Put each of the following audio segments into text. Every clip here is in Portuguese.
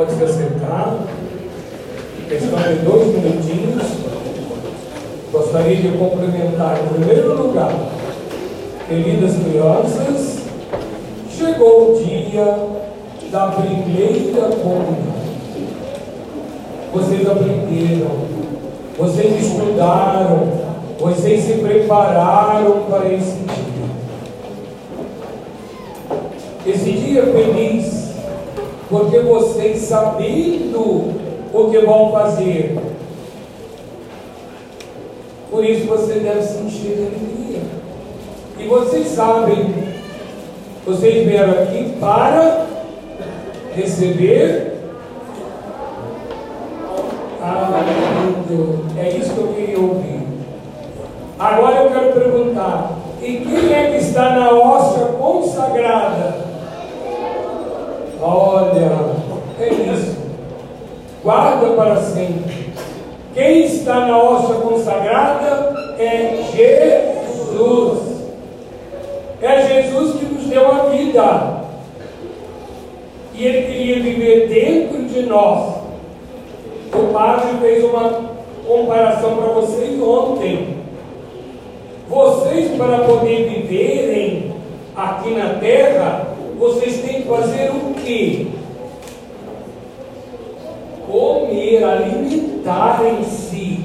Pode se acercar. Questão de dois minutinhos. Gostaria de cumprimentar, em primeiro lugar, queridas crianças, chegou o dia da primeira comunhão. Vocês aprenderam, vocês estudaram, vocês se prepararam para esse dia. Esse dia feliz, porque vocês sabendo o que vão fazer, por isso você deve sentir alegria. E vocês sabem, vocês vieram aqui para receber é isso que eu queria ouvir. Agora eu quero perguntar: e quem é que está na hóstia consagrada? Olha, é isso. Guarda para sempre. Quem está na hóstia consagrada é Jesus. É Jesus que nos deu a vida. E Ele queria viver dentro de nós. O padre fez uma comparação para vocês ontem. Vocês, para poder viverem aqui na terra, vocês têm que fazer o quê? Comer, alimentar em si.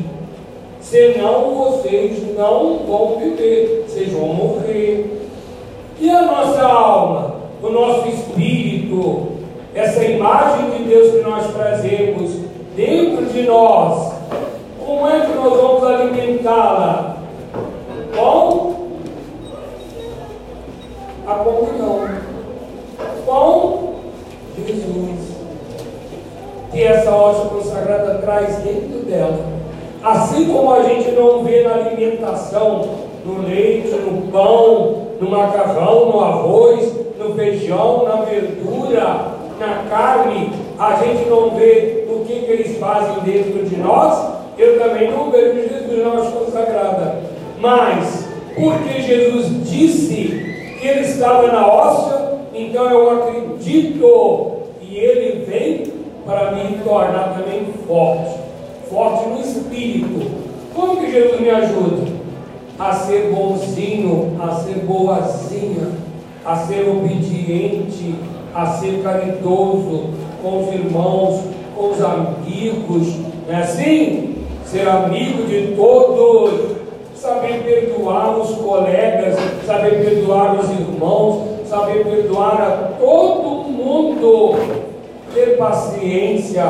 Senão vocês não vão viver, vocês vão morrer. E a nossa alma, o nosso espírito, essa imagem de Deus que nós trazemos dentro de nós, como é que nós vamos alimentá-la? Essa hóstia consagrada traz dentro dela. Assim como a gente não vê na alimentação, no leite, no pão, no macarrão, no arroz, no feijão, na verdura, na carne, a gente não vê o que, que eles fazem dentro de nós, eu também não vejo Jesus na hóstia consagrada. Mas, porque Jesus disse que ele estava na hóstia, então eu acredito e ele vem para me tornar também forte. Forte no espírito. Como que Jesus me ajuda? A ser bonzinho, a ser boazinha, a ser obediente, a ser caridoso com os irmãos, com os amigos, não é assim? ser amigo de todos, saber perdoar os colegas, saber perdoar os irmãos, saber perdoar a todo mundo, ter paciência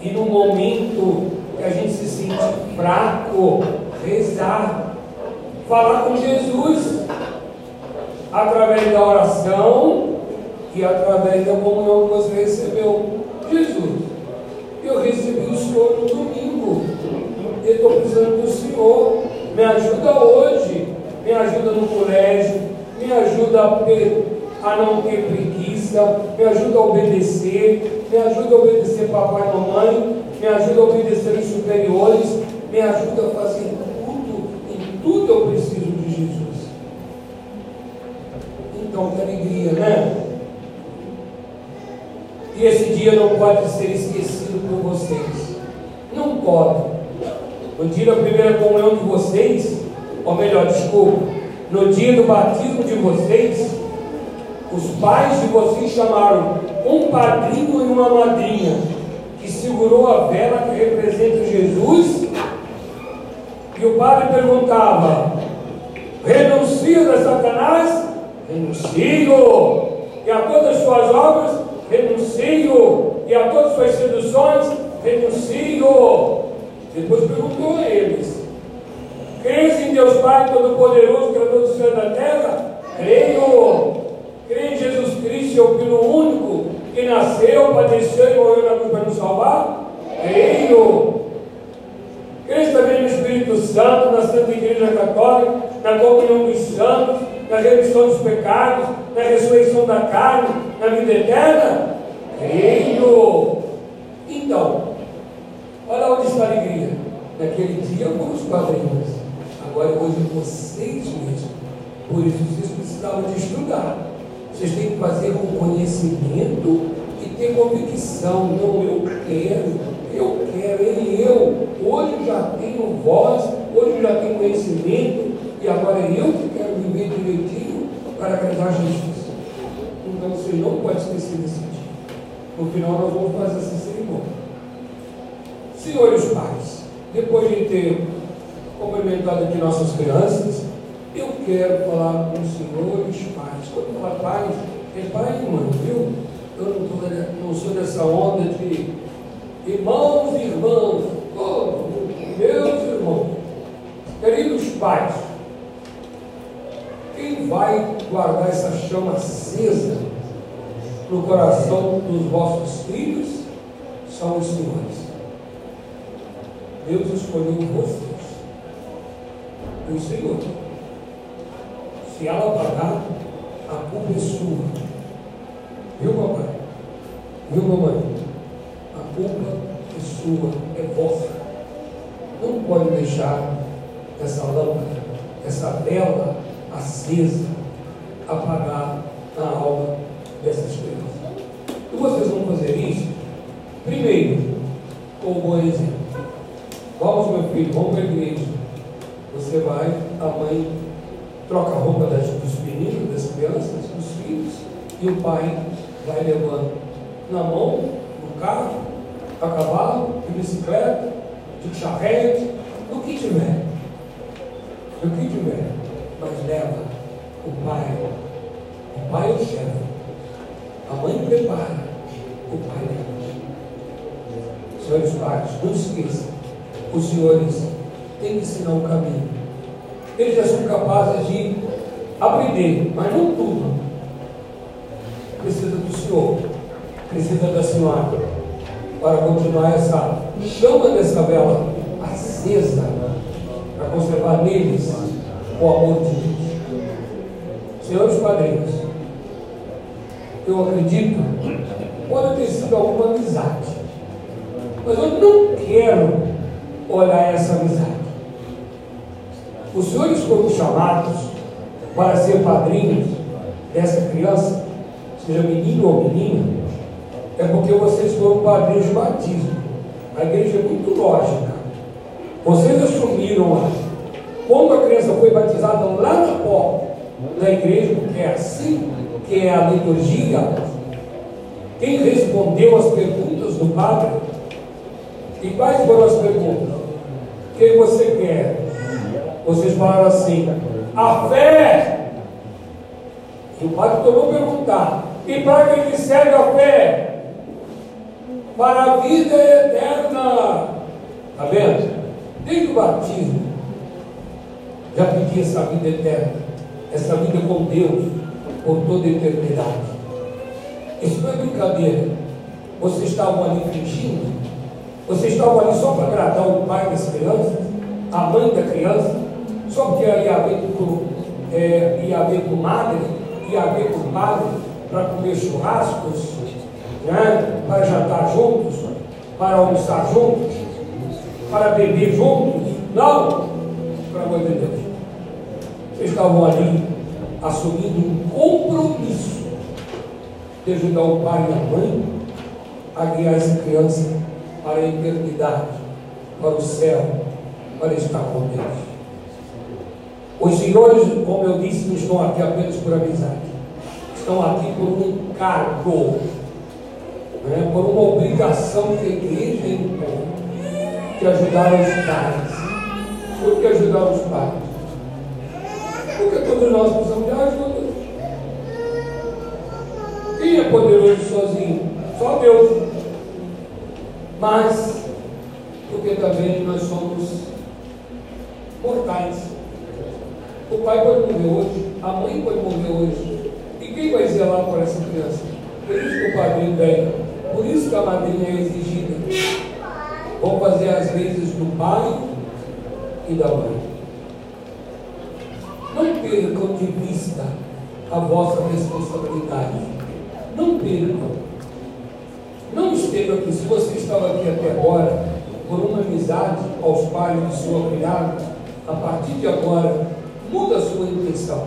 e no momento que a gente se sente fraco, rezar, falar com Jesus através da oração e através da comunhão que você recebeu. Jesus, eu recebi o Senhor no domingo eu estou precisando do Senhor. Me ajuda hoje, me ajuda no colégio, me ajuda a, não ter preguiça, me ajuda a obedecer, me ajuda a obedecer papai e mamãe, me ajuda a obedecer os superiores, me ajuda a fazer tudo, em tudo eu preciso de Jesus. Então, que alegria, né? E esse dia não pode ser esquecido por vocês. Não pode. No dia da primeira comunhão de vocês, ou melhor, desculpa, no dia do batismo de vocês, os pais de vocês chamaram um padrinho e uma madrinha que segurou a vela que representa Jesus. E o padre perguntava: renuncio a Satanás? Renuncio. E a todas as suas obras? Renuncio. E a todas as suas seduções? Renuncio. Depois perguntou a eles: Crês em Deus Pai Todo-Poderoso, Criador do céu e da terra? Creio. Creio em Jesus Cristo, seu Filho único, que nasceu, padeceu e morreu na cruz para nos salvar? Creio. Creio também no Espírito Santo, na Santa Igreja Católica, na comunhão dos santos, na remissão dos pecados, na ressurreição da carne, na vida eterna? Creio. Então, Olha onde está a alegria. Naquele dia com os padrinhos. Agora hoje vocês mesmos. Por isso vocês precisavam de estudar. Vocês têm que fazer com conhecimento e ter convicção, não, eu quero, eu quero, ele eu, hoje já tenho voz, hoje já tenho conhecimento, e agora é eu que quero viver direitinho para agradar Jesus. Então você não pode esquecer desse dia. No final nós vamos fazer essa cerimônia. Senhores pais, depois de ter cumprimentado aqui nossas crianças, quero falar com os senhores pais. Quando fala pais, é pai e mãe, viu? Eu não, tô, não sou dessa onda de irmãos e irmãs, oh, meus irmãos, queridos pais, quem vai guardar essa chama acesa no coração dos vossos filhos são os senhores. Deus escolheu vocês, o Senhor. Se ela pagar, a culpa é sua. Viu, papai? Viu, mamãe? A culpa é sua, é vossa. Não pode deixar essa lâmpada, essa vela acesa, apagar na alma dessas crianças. E vocês vão fazer isso, primeiro, com um bom exemplo. Vamos, meu filho, vamos para. Troca a roupa das, dos meninos, das crianças, dos filhos, e o pai vai levando na mão, no carro, a cavalo, de bicicleta, de charrete, do que tiver. Do que tiver. Mas leva o pai. O pai é o chefe. A mãe prepara, o pai leva. Senhores pais, não esqueçam, os senhores têm que ensinar o caminho. Eles já são capazes de aprender, mas não tudo. Precisa do senhor, precisa da senhora, para continuar essa chama dessa vela acesa, para conservar neles o amor de Deus. Senhores padrinhos, eu acredito, pode ter sido alguma amizade, mas eu não quero olhar essa amizade. Os senhores foram chamados para ser padrinhos dessa criança, seja menino ou menina, é porque vocês foram padrinhos de batismo. A igreja é muito lógica. Vocês assumiram lá. Quando a criança foi batizada lá na porta da igreja, porque é assim que é a liturgia, quem respondeu as perguntas do padre? E quais foram as perguntas? O que você quer? Vocês falaram assim, a fé. E o padre tornou a perguntar, e para que ele serve a fé? Para a vida eterna. Está vendo? Desde o batismo, já pedi essa vida eterna, essa vida com Deus, por toda a eternidade. Isso não é brincadeira. Vocês estavam ali fingindo? Vocês estavam ali só para agradar o pai das crianças, a mãe da criança, só porque ia haver, é, ia haver comadre, ia haver compadre para comer churrascos, né? para jantar juntos, para almoçar juntos, para beber juntos. Não, pelo amor de Deus. Vocês estavam ali assumindo um compromisso de ajudar o pai e a mãe a guiar essa criança para a eternidade, para o céu, para estar com Deus. Os senhores, como eu disse, não estão aqui apenas por amizade, estão aqui por um encargo, né, por uma obrigação que a igreja impõe, de ajudar os pais. Por que ajudar os pais? Porque todos nós precisamos de ajuda. Quem é poderoso sozinho? Só Deus. Mas, porque também nós somos mortais. O pai pode morrer hoje, a mãe pode morrer hoje. E quem vai zelar por essa criança? Por isso que o padrinho vem. Por isso que a madrinha é exigida. Vão fazer as vezes do pai e da mãe. Não percam de vista a vossa responsabilidade. Não percam. Não esteja aqui, se você estava aqui até agora, por uma amizade aos pais de sua criada, a partir de agora, muda a sua intenção.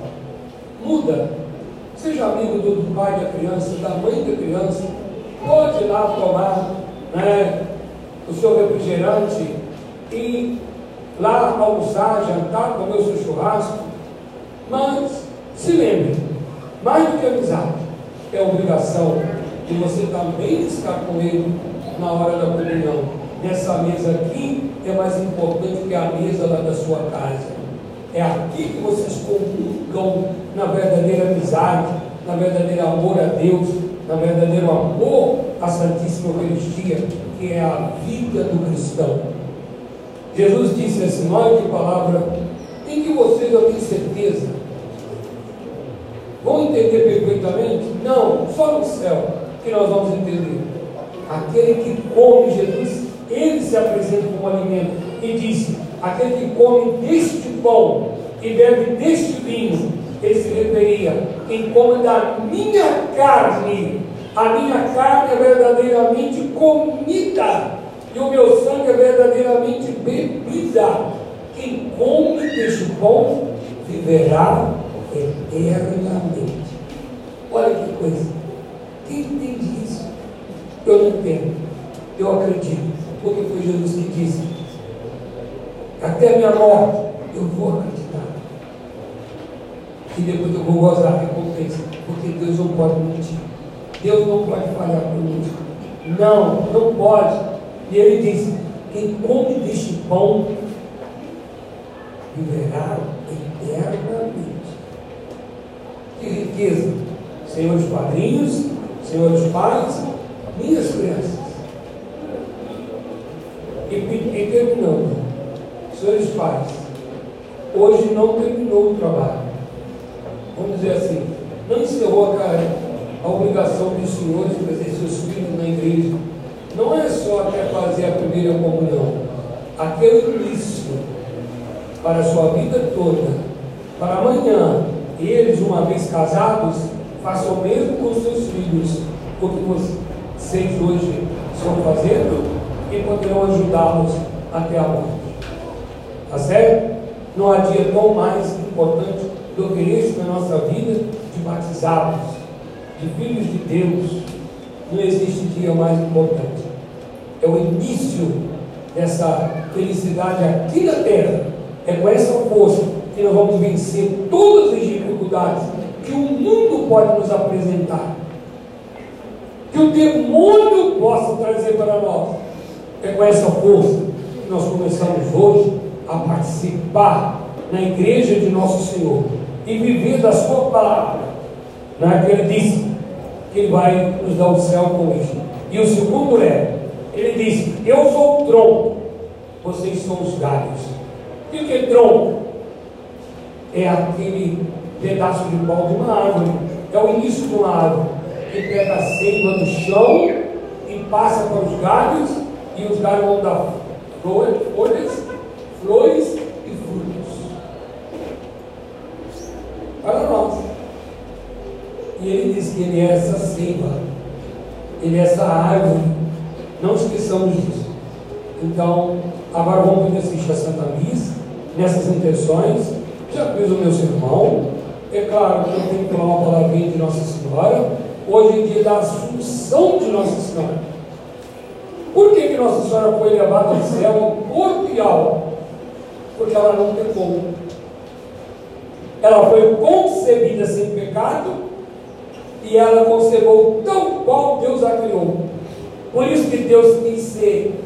Muda. Seja amigo do pai da criança, da mãe da criança, pode ir lá tomar né, o seu refrigerante e lá almoçar, jantar, comer o seu churrasco. Mas se lembre, mais do que amizade, é obrigação de você também estar com ele na hora da comunhão. Nessa mesa aqui é mais importante que a mesa lá da sua casa. É aqui que vocês comungam na verdadeira amizade, na verdadeiro amor a Deus, na verdadeiro amor à Santíssima Eucaristia, que é a vida do cristão. Jesus disse assim: olha que palavra, em que vocês eu tenho certeza. Vão entender perfeitamente? Não, só no céu que nós vamos entender. Aquele que come Jesus, ele se apresenta como alimento e disse: aquele que come deste pão e bebe deste vinho, ele se referia em come da minha carne. A minha carne é verdadeiramente comida e o meu sangue é verdadeiramente bebida. Quem come deste pão viverá eternamente. Olha que coisa. Quem entende isso? Eu não entendo. Eu acredito. Porque foi Jesus que disse: Até a minha morte eu vou acreditar. E depois eu vou gozar a recompensa. Porque Deus não pode mentir. Deus não pode falhar comigo. Não, não pode. E ele disse: Quem come deste pão viverá eternamente. Que riqueza, senhores padrinhos, senhores pais, minhas crianças. E, e terminando, senhores pais, hoje não terminou o trabalho. Vamos dizer assim, não encerrou a, a obrigação dos senhores de trazer seus filhos na igreja. Não é só até fazer a primeira comunhão. Aquele início para a sua vida toda, para amanhã, eles, uma vez casados, façam o mesmo com seus filhos, porque vocês hoje estão fazendo e poderão ajudá-los até a morte. Tá certo? Não há dia tão mais importante do que este na nossa vida de batizados, de filhos de Deus. Não existe dia mais importante. É o início dessa felicidade aqui na terra. É com essa força que nós vamos vencer todas as dificuldades que o mundo pode nos apresentar. Que o demônio possa trazer para nós. É com essa força que nós começamos hoje a participar na igreja de nosso Senhor e viver da sua palavra. Né? Que ele disse que ele vai nos dar o céu com isso. E o segundo é, ele disse, eu sou o tronco, vocês são os galhos. O que é tronco? É aquele pedaço de pau de uma árvore. É o início de uma árvore. Que pega a seiva do chão e passa para os galhos, e os galhos vão dar folhas, flores e frutos. Para nós. E ele diz que ele é essa seiva, ele é essa árvore. Não esqueçamos disso. Então, agora vamos assistir a Santa Missa, nessas intenções. Já fiz o meu sermão. É claro que eu tenho que falar uma palavrinha de Nossa Senhora. Hoje em dia da Assunção de Nossa Senhora. Por que, que Nossa Senhora foi levada ao céu corpo e alma? Porque ela não pecou. Ela foi concebida sem pecado e ela concebeu tão qual Deus a criou. Por isso que Deus quis ser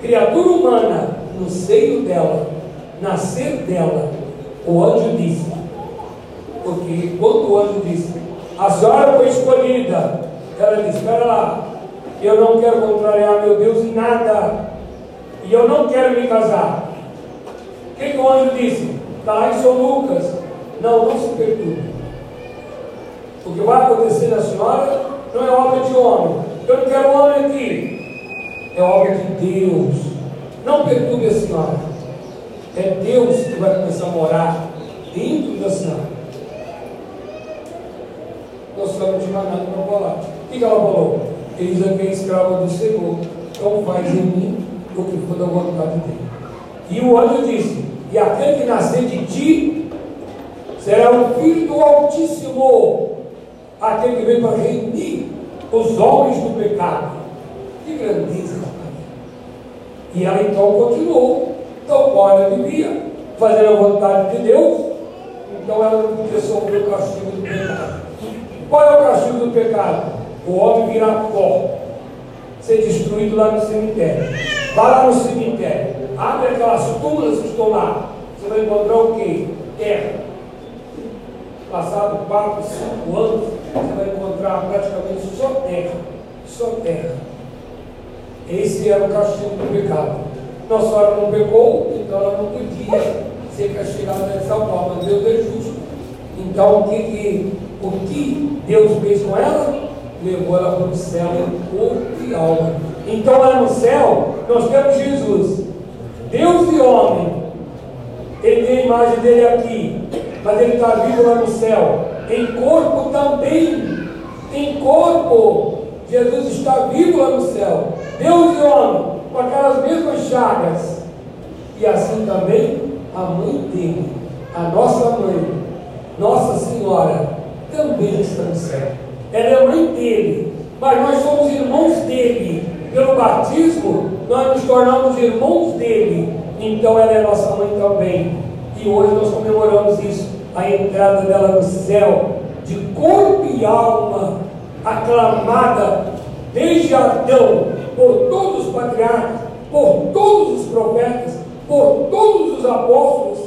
criatura humana no seio dela, nascer dela. O anjo disse, porque quando o anjo disse, a senhora foi escolhida, ela disse, espera lá, eu não quero contrariar meu Deus em nada, e eu não quero me casar. O que, o anjo disse? Em São Lucas, não, não se perturbe. O que vai acontecer na senhora não é obra de homem. Eu não quero homem aqui. É obra de Deus. Não perturbe a senhora. É Deus que vai começar a morar dentro da senhora. Nós estamos te mandando para falar. O que ela falou? Eis aqui é escrava do Senhor. Então faz em mim o que for da vontade dele. E o anjo disse: E aquele que nascer de ti será o filho do Altíssimo, aquele que veio para remir os homens do pecado. Que grandeza. E ela então continuou, então qual ela vivia, fazendo a vontade de Deus, então ela não podia sofrer o castigo do pecado. Qual é o castigo do pecado? O homem virar pó, ser destruído lá no cemitério. Vá lá no cemitério, túmulas que estão lá. Você vai encontrar o quê? Terra. Passado 4, 5 anos, você vai encontrar praticamente só terra. Só terra. Esse era o castigo do pecado. Nossa Senhora não pecou, então ela não podia ser castigada dessa forma. Deus é justo. Então, o que, que, o que Deus fez com ela? Levou ela para o céu corpo e alma. Então, lá no céu, nós temos Jesus, Deus e homem. Ele tem a imagem dele aqui, mas ele está vivo lá no céu. Em corpo também. Em corpo. Jesus está vivo lá no céu. Deus e homem, com aquelas mesmas chagas. E assim também a mãe dele, a nossa mãe, Nossa Senhora, também está no céu. Ela é mãe dele, mas nós somos irmãos dele. Pelo batismo, nós nos tornamos irmãos dele. Então ela é nossa mãe também. E hoje nós comemoramos isso, a entrada dela no céu, de corpo e alma, aclamada desde Adão, por todos os patriarcas, por todos os profetas, por todos os apóstolos,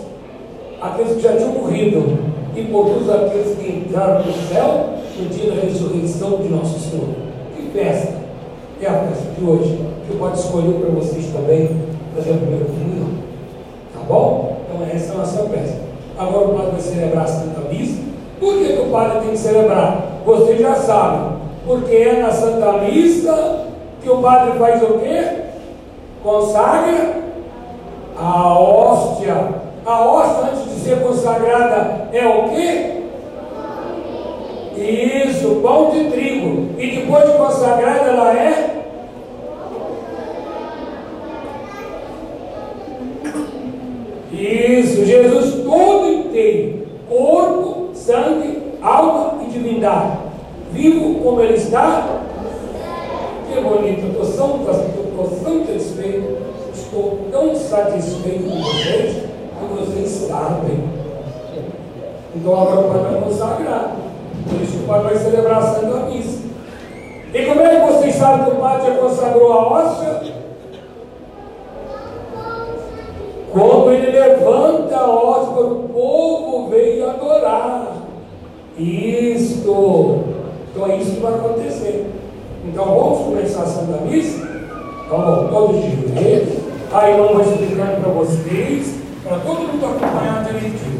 aqueles que já tinham morrido, e por todos aqueles que entraram no céu no dia da ressurreição de nosso Senhor. Que festa! É a festa de hoje, que pode escolher para vocês também fazer a primeira comunhão. Tá bom? Então essa é a nossa festa. Agora o padre vai celebrar a Santa Missa. Por que, que o padre tem que celebrar? Vocês já sabem. Porque é na Santa Missa que o padre faz o quê? Consagra a hóstia. A hóstia, antes de ser consagrada, é o quê? Isso, pão de trigo. E depois de consagrada, ela é? Isso, Jesus todo inteiro, corpo, sangue, e divindade. Vivo como ele está? Que bonito, eu estou tão, satisfeito estou tão satisfeito com vocês que vocês sabem. Então agora o Pai vai consagrar. Por isso o Pai vai celebrar a Santa Missa. E como é que vocês sabem que o Pai já consagrou a hóstia? Quando ele levanta a hóstia o povo veio adorar. Isto. Então é isso que vai acontecer. Então vamos começar a Santa Missa? Então vamos todos de joelhos. Aí eu vou explicando para vocês, para todo mundo acompanhar direitinho.